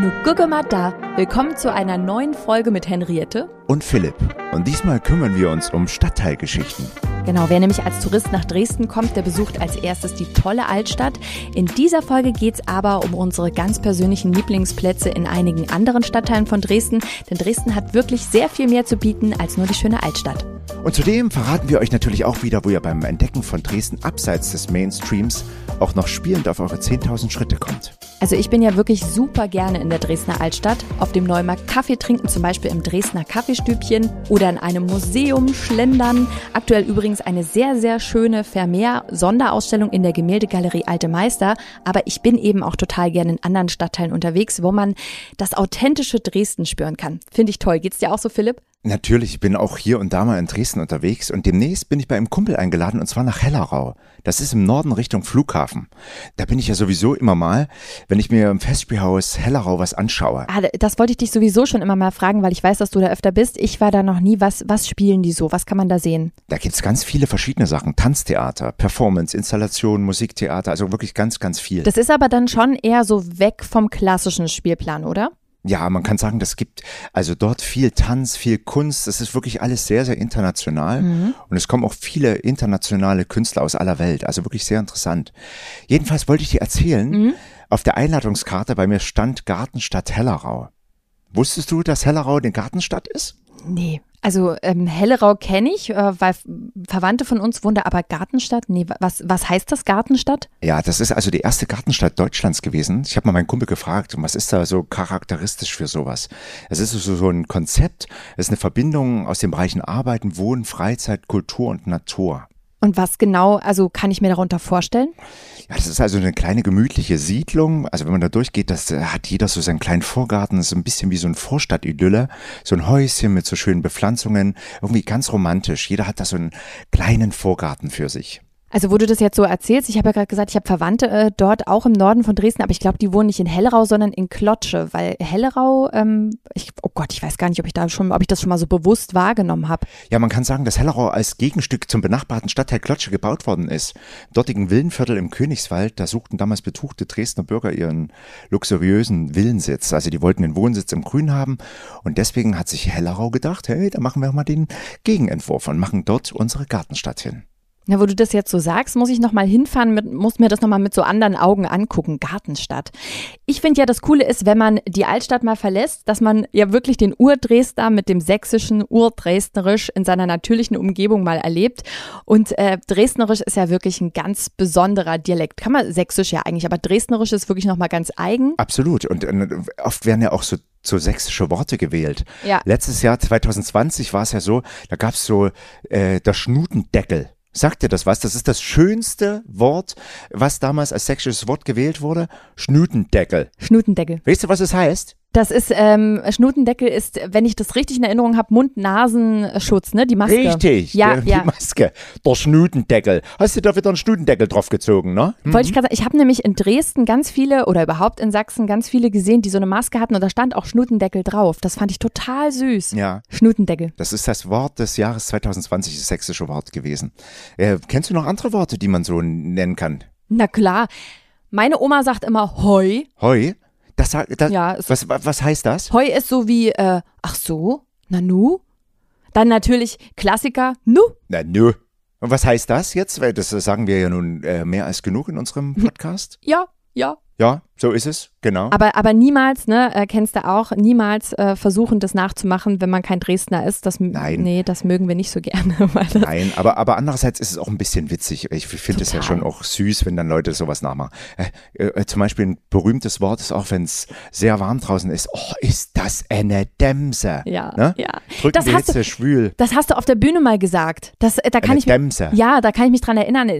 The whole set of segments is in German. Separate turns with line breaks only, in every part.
Nu gucke mal da. Willkommen zu einer neuen Folge mit Henriette.
Und Philipp. Und diesmal kümmern wir uns um Stadtteilgeschichten.
Genau, wer nämlich als Tourist nach Dresden kommt, der besucht als erstes die tolle Altstadt. In dieser Folge geht's aber um unsere ganz persönlichen Lieblingsplätze in einigen anderen Stadtteilen von Dresden. Denn Dresden hat wirklich sehr viel mehr zu bieten als nur die schöne Altstadt.
Und zudem verraten wir euch natürlich auch wieder, wo ihr beim Entdecken von Dresden abseits des Mainstreams auch noch spielend auf eure 10.000 Schritte kommt.
Also ich bin ja wirklich super gerne in der Dresdner Altstadt, auf dem Neumarkt Kaffee trinken, zum Beispiel im Dresdner Kaffeestübchen oder in einem Museum schlendern. Aktuell übrigens eine sehr, sehr schöne Vermeer-Sonderausstellung in der Gemäldegalerie Alte Meister. Aber ich bin eben auch total gerne in anderen Stadtteilen unterwegs, wo man das authentische Dresden spüren kann. Finde ich toll. Geht's dir auch so, Philipp?
Natürlich, ich bin auch hier und da mal in Dresden unterwegs und demnächst bin ich bei einem Kumpel eingeladen und zwar nach Hellerau. Das ist im Norden Richtung Flughafen. Da bin ich ja sowieso immer mal, wenn ich mir im Festspielhaus Hellerau was anschaue.
Ah, das wollte ich dich sowieso schon immer mal fragen, weil ich weiß, dass du da öfter bist. Ich war da noch nie. Was, was spielen die so? Was kann man da sehen?
Da gibt's ganz viele verschiedene Sachen. Tanztheater, Performance, Installation, Musiktheater, also wirklich ganz, ganz viel.
Das ist aber dann schon eher so weg vom klassischen Spielplan, oder?
Ja, man kann sagen, das gibt also dort viel Tanz, viel Kunst. Das ist wirklich alles sehr, sehr international. Mhm. Und es kommen auch viele internationale Künstler aus aller Welt. Also wirklich sehr interessant. Jedenfalls wollte ich dir erzählen, mhm. auf der Einladungskarte bei mir stand Gartenstadt Hellerau. Wusstest du, dass Hellerau eine Gartenstadt ist?
Nee. Also ähm, Hellerau kenne ich, äh, weil Verwandte von uns wohnen da, aber Gartenstadt? Nee, was, was heißt das Gartenstadt?
Ja, das ist also die erste Gartenstadt Deutschlands gewesen. Ich habe mal meinen Kumpel gefragt, was ist da so charakteristisch für sowas? Es ist so, so ein Konzept, es ist eine Verbindung aus den Bereichen Arbeiten, Wohnen, Freizeit, Kultur und Natur.
Und was genau, also kann ich mir darunter vorstellen?
Ja, das ist also eine kleine gemütliche Siedlung. Also wenn man da durchgeht, das äh, hat jeder so seinen kleinen Vorgarten. Das ist ein bisschen wie so ein Vorstadtidylle. So ein Häuschen mit so schönen Bepflanzungen. Irgendwie ganz romantisch. Jeder hat da so einen kleinen Vorgarten für sich.
Also wo du das jetzt so erzählst, ich habe ja gerade gesagt, ich habe Verwandte äh, dort auch im Norden von Dresden, aber ich glaube, die wohnen nicht in Hellerau, sondern in Klotsche, weil Hellerau, ähm, ich, oh Gott, ich weiß gar nicht, ob ich da schon, ob ich das schon mal so bewusst wahrgenommen habe.
Ja, man kann sagen, dass Hellerau als Gegenstück zum benachbarten Stadtteil Klotsche gebaut worden ist. Im dortigen Villenviertel im Königswald, da suchten damals betuchte Dresdner Bürger ihren luxuriösen Villensitz. Also die wollten den Wohnsitz im Grün haben und deswegen hat sich Hellerau gedacht, hey, da machen wir mal den Gegenentwurf und machen dort unsere Gartenstadt hin.
Na, wo du das jetzt so sagst, muss ich nochmal hinfahren, mit, muss mir das nochmal mit so anderen Augen angucken. Gartenstadt. Ich finde ja, das Coole ist, wenn man die Altstadt mal verlässt, dass man ja wirklich den Urdresdner mit dem sächsischen Urdresdnerisch in seiner natürlichen Umgebung mal erlebt. Und äh, Dresdnerisch ist ja wirklich ein ganz besonderer Dialekt. Kann man sächsisch ja eigentlich, aber Dresdnerisch ist wirklich nochmal ganz eigen.
Absolut. Und äh, oft werden ja auch so so sächsische Worte gewählt.
Ja.
Letztes Jahr 2020 war es ja so, da gab es so äh, der Schnutendeckel. Sagt dir das was? Das ist das schönste Wort, was damals als sächsisches Wort gewählt wurde. Schnutendeckel.
Schnutendeckel.
Weißt du, was es heißt?
Das ist, ähm, Schnutendeckel ist, wenn ich das richtig in Erinnerung habe, Mund-Nasenschutz, ne? Die Maske.
Richtig,
ja,
der,
ja.
die Maske. Der Schnutendeckel. Hast du da wieder einen Schnutendeckel draufgezogen, ne?
Mhm. Wollte ich gerade sagen, ich habe nämlich in Dresden ganz viele oder überhaupt in Sachsen ganz viele gesehen, die so eine Maske hatten und da stand auch Schnutendeckel drauf. Das fand ich total süß.
Ja.
Schnutendeckel.
Das ist das Wort des Jahres 2020, das sächsische Wort gewesen. Äh, kennst du noch andere Worte, die man so nennen kann?
Na klar. Meine Oma sagt immer Heu.
Heu? Das, das,
Ja,
was, was heißt das?
Heu ist so wie, äh, ach so, Nanu. Dann natürlich Klassiker, Nu.
Na, nö. Und was heißt das jetzt? Weil das sagen wir ja nun äh, mehr als genug in unserem Podcast.
Ja, ja.
Ja, so ist es, genau.
Aber, aber niemals, ne, äh, kennst du auch, niemals äh, versuchen, das nachzumachen, wenn man kein Dresdner ist. Das,
Nein.
Nee, das mögen wir nicht so gerne.
Nein, aber, aber andererseits ist es auch ein bisschen witzig. Ich finde es ja schon auch süß, wenn dann Leute sowas nachmachen. Äh, äh, zum Beispiel ein berühmtes Wort ist auch, wenn es sehr warm draußen ist. Oh, ist das eine Dämse?
ja,
Ne?
ja.
Drücken
Das
die
hast,
Hitze
du,
schwül.
das hast du auf der Bühne mal gesagt. Das, äh, da kann
Eine
ich
Dämse.
Ja, da kann ich mich dran erinnern.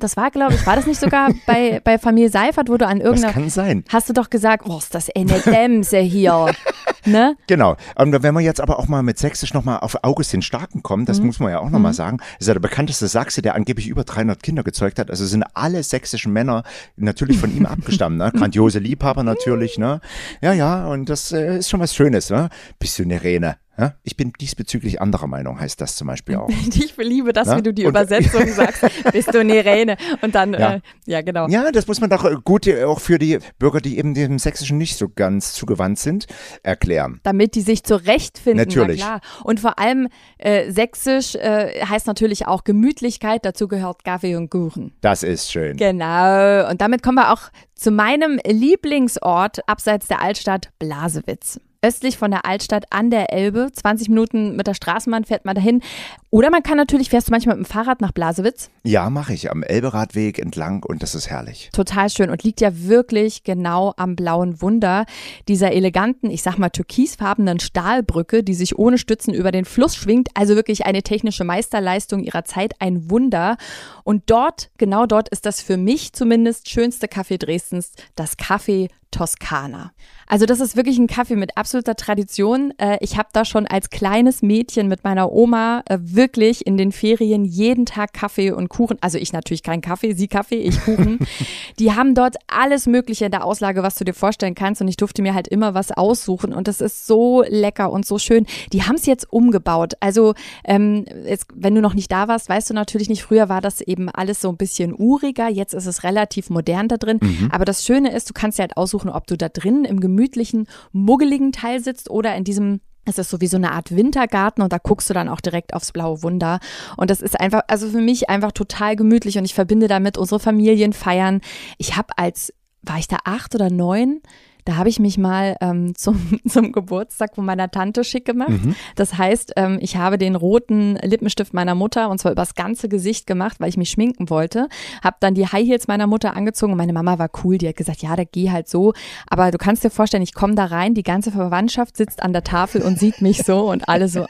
Das war, glaube ich, war das nicht sogar bei, bei Familie Seifert, wo du an irgendeiner.
Sein.
Hast du doch gesagt, oh, ist das eine Dämse hier. ne?
Genau. Und wenn wir jetzt aber auch mal mit Sächsisch nochmal auf Augustin Starken kommen, das muss man ja auch nochmal sagen, ist ja der bekannteste Sachse, der angeblich über 300 Kinder gezeugt hat. Also sind alle sächsischen Männer natürlich von ihm abgestammt. Ne? Grandiose Liebhaber natürlich. Ne? Ja, ja, und das äh, ist schon was Schönes. Ne? Bist du eine Rene? Ja? Ich bin diesbezüglich anderer Meinung, heißt das zum Beispiel auch.
ich liebe das,
Na?
wie du die
Und-
Übersetzung sagst. Bist du eine Rene? Und dann,
Ja.
Äh, ja genau.
Ja, das muss man doch äh, gut äh, auch für die Bürger, die eben dem Sächsischen nicht so ganz zugewandt sind, erklären.
Damit die sich zurechtfinden.
Natürlich.
Na klar. Und vor allem äh, sächsisch äh, heißt natürlich auch Gemütlichkeit. Dazu gehört Kaffee und Kuchen.
Das ist schön.
Genau. Und damit kommen wir auch zu meinem Lieblingsort abseits der Altstadt, Blasewitz. Östlich von der Altstadt an der Elbe. 20 Minuten mit der Straßenbahn fährt man dahin. Oder man kann natürlich, fährst du manchmal mit dem Fahrrad nach Blasewitz?
Ja, mache ich am Elberadweg entlang und das ist herrlich.
Total schön und liegt ja wirklich genau am blauen Wunder dieser eleganten, ich sag mal türkisfarbenen Stahlbrücke, die sich ohne Stützen über den Fluss schwingt. Also wirklich eine technische Meisterleistung ihrer Zeit, ein Wunder. Und dort, genau dort ist das für mich zumindest schönste Café Dresdens, das Café Toskana. Also das ist wirklich ein Kaffee mit absoluter Tradition. Äh, Ich habe da schon als kleines Mädchen mit meiner Oma äh, wirklich in den Ferien jeden Tag Kaffee und Kuchen. Also ich natürlich kein Kaffee, sie Kaffee, ich Kuchen. Die haben dort alles Mögliche in der Auslage, was du dir vorstellen kannst. Und ich durfte mir halt immer was aussuchen. Und das ist so lecker und so schön. Die haben es jetzt umgebaut. Also ähm, jetzt, wenn du noch nicht da warst, weißt du natürlich nicht, früher war das eben alles so ein bisschen uriger. Jetzt ist es relativ modern da drin. Aber das Schöne ist, du kannst dir halt aussuchen, ob du da drin im gemütlichen, muggeligen Teil sitzt oder in diesem es ist so wie so eine Art Wintergarten und da guckst du dann auch direkt aufs blaue Wunder. Und das ist einfach, also für mich einfach total gemütlich und ich verbinde damit unsere Familien feiern. Ich habe als, war ich da acht oder neun? Da habe ich mich mal ähm, zum, zum Geburtstag von meiner Tante schick gemacht. Das heißt, ähm, ich habe den roten Lippenstift meiner Mutter und zwar übers ganze Gesicht gemacht, weil ich mich schminken wollte. Habe dann die High Heels meiner Mutter angezogen und meine Mama war cool. Die hat gesagt, ja, da geh halt so. Aber du kannst dir vorstellen, ich komme da rein, die ganze Verwandtschaft sitzt an der Tafel und sieht mich so und alle so,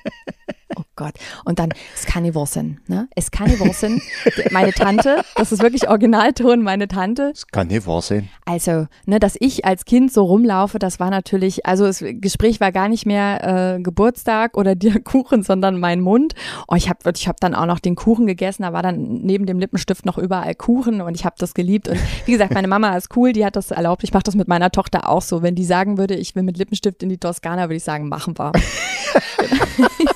Gott. Und dann, es kann nicht wahr sein, ne? Es kann nicht wahr sein. Meine Tante, das ist wirklich Originalton, meine Tante.
Das kann nicht wahr sein.
Also, ne, dass ich als Kind so rumlaufe, das war natürlich, also das Gespräch war gar nicht mehr äh, Geburtstag oder der Kuchen, sondern mein Mund. Oh, ich habe ich hab dann auch noch den Kuchen gegessen, da war dann neben dem Lippenstift noch überall Kuchen und ich habe das geliebt. Und wie gesagt, meine Mama ist cool, die hat das erlaubt. Ich mache das mit meiner Tochter auch so. Wenn die sagen würde, ich will mit Lippenstift in die Toskana, würde ich sagen, machen wir.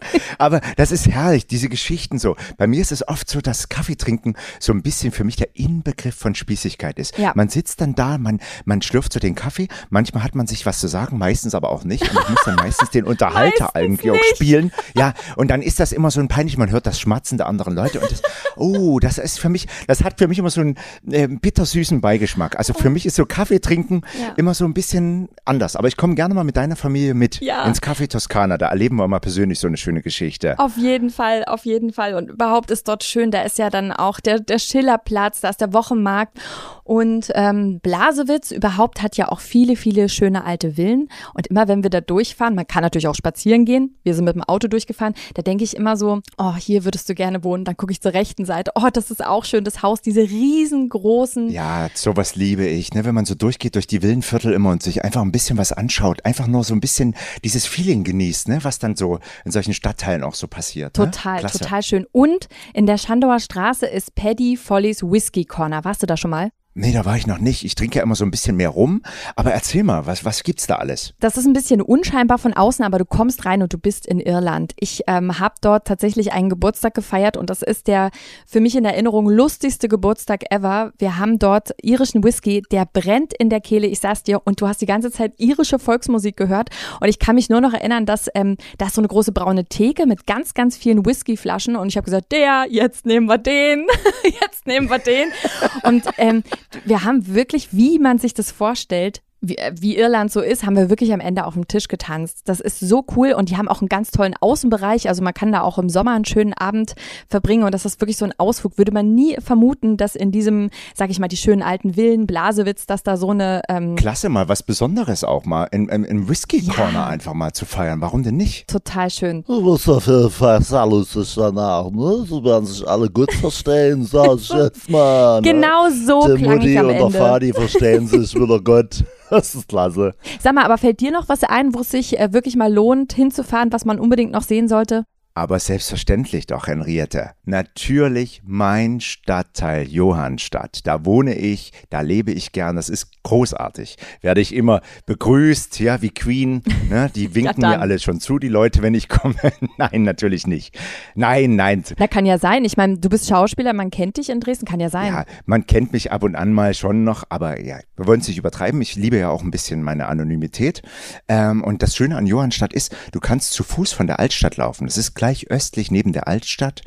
Aber das ist herrlich, diese Geschichten so. Bei mir ist es oft so, dass Kaffee trinken so ein bisschen für mich der Inbegriff von Spießigkeit ist.
Ja.
Man sitzt dann da, man, man schlürft so den Kaffee, manchmal hat man sich was zu sagen, meistens aber auch nicht. Und ich muss dann meistens den Unterhalter irgendwie auch spielen. Ja, und dann ist das immer so ein peinlich, man hört das Schmatzen der anderen Leute und das, oh, das ist für mich, das hat für mich immer so einen äh, bittersüßen Beigeschmack. Also für mich ist so Kaffee trinken
Ja.
immer so ein bisschen anders. Aber ich komme gerne mal mit deiner Familie mit
Ja.
ins Café Toskana, da erleben wir mal persönlich so eine schöne Geschichte.
Auf jeden Fall, auf jeden Fall. Und überhaupt ist dort schön. Da ist ja dann auch der, der Schillerplatz, da ist der Wochenmarkt. Und ähm, Blasewitz überhaupt hat ja auch viele, viele schöne alte Villen. Und immer wenn wir da durchfahren, man kann natürlich auch spazieren gehen. Wir sind mit dem Auto durchgefahren. Da denke ich immer so, oh, hier würdest du gerne wohnen. Dann gucke ich zur rechten Seite. Oh, das ist auch schön, das Haus, diese riesengroßen.
Ja, sowas liebe ich, ne? wenn man so durchgeht durch die Villenviertel immer und sich einfach ein bisschen was anschaut, einfach nur so ein bisschen dieses Feeling genießt, ne? was dann so in solchen Stadtteilen auch so passiert.
Total,
ne?
Total schön. Und in der Schandauer Straße ist Paddy Follies Whiskey Corner. Warst du da schon mal?
Nee, da war ich noch nicht. Ich trinke ja immer so ein bisschen mehr rum. Aber erzähl mal, was, was gibt's da alles?
Das ist ein bisschen unscheinbar von außen, aber du kommst rein und du bist in Irland. Ich ähm, habe dort tatsächlich einen Geburtstag gefeiert und das ist der für mich in Erinnerung lustigste Geburtstag ever. Wir haben dort irischen Whisky, der brennt in der Kehle, ich sag's dir, und du hast die ganze Zeit irische Volksmusik gehört. Und ich kann mich nur noch erinnern, dass ähm, da ist so eine große braune Theke mit ganz, ganz vielen Whiskyflaschen und ich habe gesagt, der, jetzt nehmen wir den, jetzt nehmen wir den. Und ähm, wir haben wirklich, wie man sich das vorstellt, wie, äh, wie Irland so ist, haben wir wirklich am Ende auf dem Tisch getanzt. Das ist so cool und die haben auch einen ganz tollen Außenbereich. Also man kann da auch im Sommer einen schönen Abend verbringen und das ist wirklich so ein Ausflug. Würde man nie vermuten, dass in diesem, sag ich mal, die schönen alten Villen, Blasewitz, dass da so eine ähm,
Klasse, mal was Besonderes auch mal in, in, in Whisky
Ja.
Corner einfach mal zu feiern. Warum denn nicht?
total schön.
Du musst auf jeden Fall sehr lustig danach, ne? Sie werden sich alle gut verstehen, sag ich jetzt mal. Ne?
Genau so
Der
klang
Mutti
ich am
und der
Ende.
Fadi verstehen sich wieder gut. Das ist klasse.
Sag mal, aber fällt dir noch was ein, wo es sich äh, wirklich mal lohnt, hinzufahren, was man unbedingt noch sehen sollte?
Aber selbstverständlich doch, Henriette. Natürlich mein Stadtteil Johannstadt. Da wohne ich, da lebe ich gern. Das ist großartig. Werde ich immer begrüßt, ja, wie Queen. Ne? Die winken
Ja,
mir alle schon zu, die Leute, wenn ich komme. nein, natürlich nicht. Nein, nein.
Na, kann ja sein. Ich meine, du bist Schauspieler, man kennt dich in Dresden, kann ja sein.
Ja, man kennt mich ab und an mal schon noch, aber ja, wir wollen es nicht übertreiben. Ich liebe ja auch ein bisschen meine Anonymität. Ähm, und das Schöne an Johannstadt ist, du kannst zu Fuß von der Altstadt laufen. Das ist gleich östlich neben der Altstadt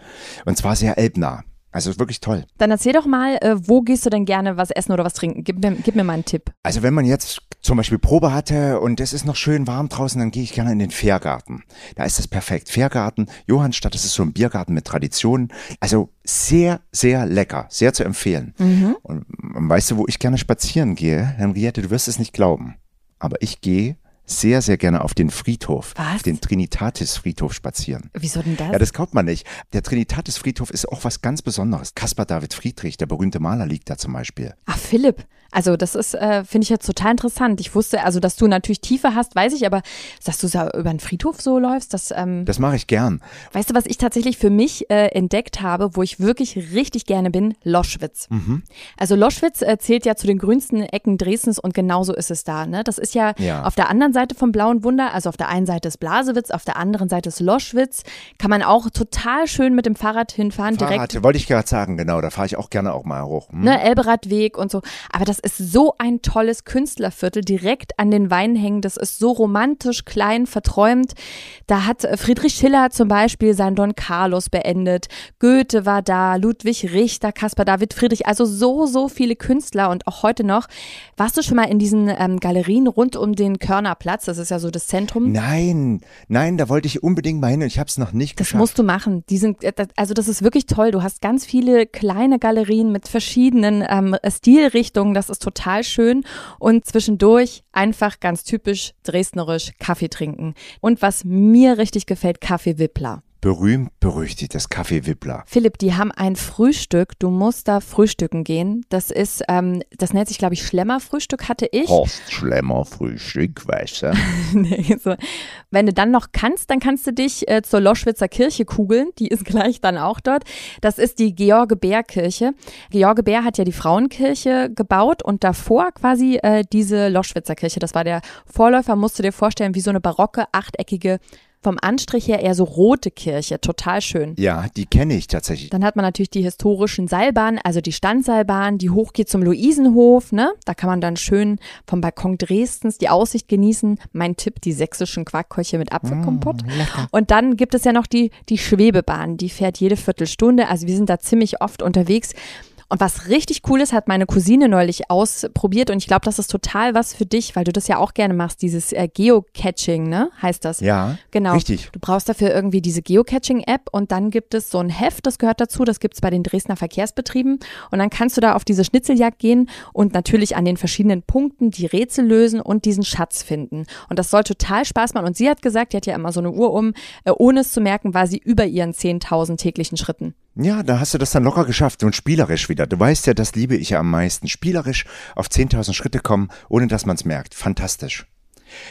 und zwar sehr elbnah. Also wirklich toll.
Dann erzähl doch mal, äh, wo gehst du denn gerne was essen oder was trinken? Gib mir, gib mir mal einen Tipp.
Also wenn man jetzt zum Beispiel Probe hatte und es ist noch schön warm draußen, dann gehe ich gerne in den Fährgarten. Da ist das perfekt. Fährgarten, Johannstadt, das ist so ein Biergarten mit Tradition. Also sehr, sehr lecker, sehr zu empfehlen. Und weißt du, wo ich gerne spazieren gehe? Henriette, du wirst es nicht glauben. Aber ich gehe sehr, sehr gerne auf den Friedhof,
Was?
auf den Trinitatis-Friedhof spazieren.
Wieso denn das?
Ja, das glaubt man nicht. Der Trinitatis-Friedhof ist auch was ganz Besonderes. Caspar David Friedrich, der berühmte Maler, liegt da zum Beispiel.
Ach, Philipp. Also das ist, äh, finde ich jetzt total interessant. Ich wusste, also dass du natürlich Tiefe hast, weiß ich, aber dass du so über den Friedhof so läufst, das, ähm,
Das mache ich gern.
weißt du, was ich tatsächlich für mich äh, entdeckt habe, wo ich wirklich richtig gerne bin? Loschwitz.
Mhm.
Also Loschwitz äh, zählt ja zu den grünsten Ecken Dresdens und genauso ist es da. Ne? Das ist ja,
Ja.
auf der anderen Seite vom Blauen Wunder, also auf der einen Seite ist Blasewitz, auf der anderen Seite ist Loschwitz. Kann man auch total schön mit dem Fahrrad hinfahren, direkt
Fahrrad, wollte ich gerade sagen, genau, da fahre ich auch gerne auch mal hoch. Hm?
ne, Elberadweg und so. Aber das ist so ein tolles Künstlerviertel direkt an den Weinhängen. Das ist so romantisch, klein, verträumt. Da hat äh, Friedrich Schiller zum Beispiel sein Don Carlos beendet. Goethe war da, Ludwig Richter, Caspar David Friedrich. Also so, so viele Künstler und auch heute noch. Warst du schon mal in diesen ähm, Galerien rund um den Körnerplatz? Das ist ja so das Zentrum.
Nein, nein, da wollte ich unbedingt mal hin und ich habe es noch nicht
Das
geschafft.
musst du machen. Die sind, äh, das- also das ist wirklich toll. Du hast ganz viele kleine Galerien mit verschiedenen ähm, Stilrichtungen. Das ist total schön. Und zwischendurch einfach ganz typisch dresdnerisch Kaffee trinken. Und was mir richtig gefällt, Kaffee Wippler.
Berühmt berüchtigtes Kaffee Wippler.
Philipp, die haben ein Frühstück. Du musst da frühstücken gehen. Das ist, ähm, das nennt sich, glaube ich, Schlemmerfrühstück hatte ich.
Horst Schlemmer Frühstück, weißt du?
Nee, so. Wenn du dann noch kannst, dann kannst du dich äh, zur Loschwitzer Kirche kugeln. Die ist gleich dann auch dort. Das ist die George Bär Kirche. George Bär hat ja die Frauenkirche gebaut und davor quasi äh, diese Loschwitzer Kirche. Das war der Vorläufer, musst du dir vorstellen, wie so eine barocke, achteckige, vom Anstrich her eher so rote Kirche. Total schön.
Ja, die kenne ich tatsächlich.
Dann hat man natürlich die historischen Seilbahnen, also die Standseilbahn, die hochgeht zum Luisenhof, ne? Da kann man dann schön vom Balkon Dresdens die Aussicht genießen. Mein Tipp, die sächsischen Quarkköche mit Apfelkompott. Und dann gibt es ja noch die, die Schwebebahn, die fährt jede Viertelstunde. Also wir sind da ziemlich oft unterwegs. Und was richtig cool ist, hat meine Cousine neulich ausprobiert und ich glaube, das ist total was für dich, weil du das ja auch gerne machst, dieses äh, Geocaching, ne? Heißt das?
Ja,
Genau.
richtig.
Du brauchst dafür irgendwie diese Geocaching-App und dann gibt es so ein Heft, das gehört dazu, das gibt es bei den Dresdner Verkehrsbetrieben und dann kannst du da auf diese Schnitzeljagd gehen und natürlich an den verschiedenen Punkten die Rätsel lösen und diesen Schatz finden. Und das soll total Spaß machen und sie hat gesagt, die hat ja immer so eine Uhr um, äh, ohne es zu merken, war sie über ihren 10.000 täglichen Schritten.
Ja, da hast du das dann locker geschafft und spielerisch wieder. Du weißt ja, das liebe ich ja am meisten. Spielerisch auf 10.000 Schritte kommen, ohne dass man es merkt. Fantastisch.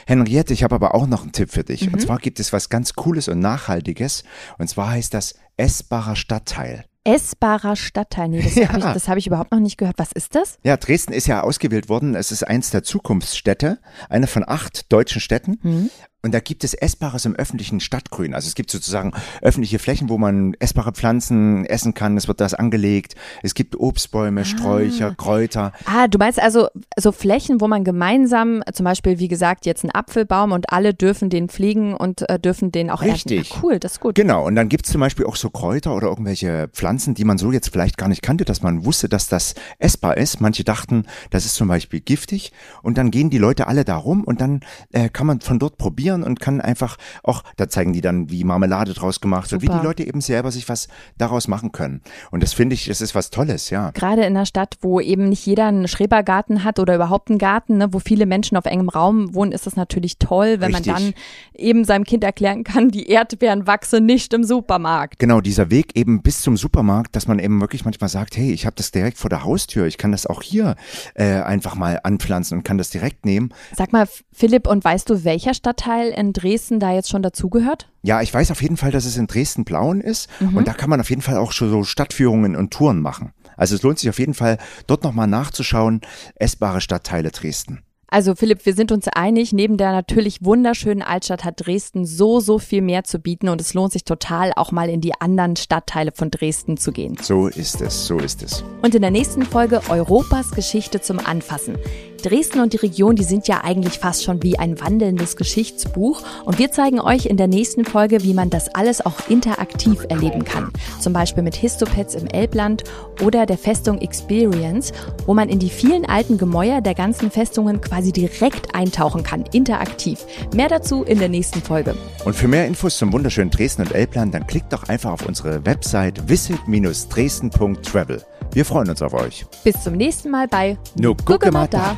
Henriette, ich habe aber auch noch einen Tipp für dich. Und zwar gibt es was ganz Cooles und Nachhaltiges. Und zwar heißt das essbarer Stadtteil.
Essbarer Stadtteil, nee, das
Ja.
habe ich, das hab ich überhaupt noch nicht gehört. Was ist das?
Ja, Dresden ist ja ausgewählt worden. Es ist eins der Zukunftsstädte, eine von acht deutschen Städten. Und da gibt es Essbares im öffentlichen Stadtgrün. Also es gibt sozusagen öffentliche Flächen, wo man essbare Pflanzen essen kann. Es wird das angelegt. Es gibt Obstbäume, Sträucher, Kräuter.
Ah, du meinst also so Flächen, wo man gemeinsam, zum Beispiel, wie gesagt, jetzt einen Apfelbaum und alle dürfen den pflegen und äh, dürfen den auch
Richtig.
Ah, cool, das ist gut.
Genau, und dann gibt's zum Beispiel auch so Kräuter oder irgendwelche Pflanzen, die man so jetzt vielleicht gar nicht kannte, dass man wusste, dass das essbar ist. Manche dachten, das ist zum Beispiel giftig. Und dann gehen die Leute alle da rum und dann äh, kann man von dort probieren und kann einfach auch, da zeigen die dann, wie Marmelade draus gemacht wird, wie
Super.
die Leute eben selber sich was daraus machen können. Und das finde ich, das ist was Tolles, ja.
Gerade in einer Stadt, wo eben nicht jeder einen Schrebergarten hat oder überhaupt einen Garten, ne, wo viele Menschen auf engem Raum wohnen, ist es natürlich toll, wenn
Richtig.
man dann eben seinem Kind erklären kann, die Erdbeeren wachsen nicht im Supermarkt.
Genau, dieser Weg eben bis zum Supermarkt, dass man eben wirklich manchmal sagt, hey, ich habe das direkt vor der Haustür, ich kann das auch hier äh, einfach mal anpflanzen und kann das direkt nehmen.
Sag mal, Philipp, und weißt du, welcher Stadtteil Stadtteil in Dresden da jetzt schon dazugehört?
Ja, ich weiß auf jeden Fall, dass es in Dresden-Blauen ist und da kann man auf jeden Fall auch schon so Stadtführungen und Touren machen. Also es lohnt sich auf jeden Fall, dort nochmal nachzuschauen, essbare Stadtteile Dresden.
Also Philipp, wir sind uns einig, neben der natürlich wunderschönen Altstadt hat Dresden so, so viel mehr zu bieten und es lohnt sich total, auch mal in die anderen Stadtteile von Dresden zu gehen.
So ist es, so ist es.
Und in der nächsten Folge Europas Geschichte zum Anfassen. Dresden und die Region, die sind ja eigentlich fast schon wie ein wandelndes Geschichtsbuch. Und wir zeigen euch in der nächsten Folge, wie man das alles auch interaktiv erleben kann. Zum Beispiel mit Histopads im Elbland oder der Festung Experience, wo man in die vielen alten Gemäuer der ganzen Festungen quasi direkt eintauchen kann, interaktiv. Mehr dazu in der nächsten Folge.
Und für mehr Infos zum wunderschönen Dresden und Elbland, dann klickt doch einfach auf unsere Website visit-dresden.travel. Wir freuen uns auf euch.
Bis zum nächsten Mal bei
Nur gucke mal da.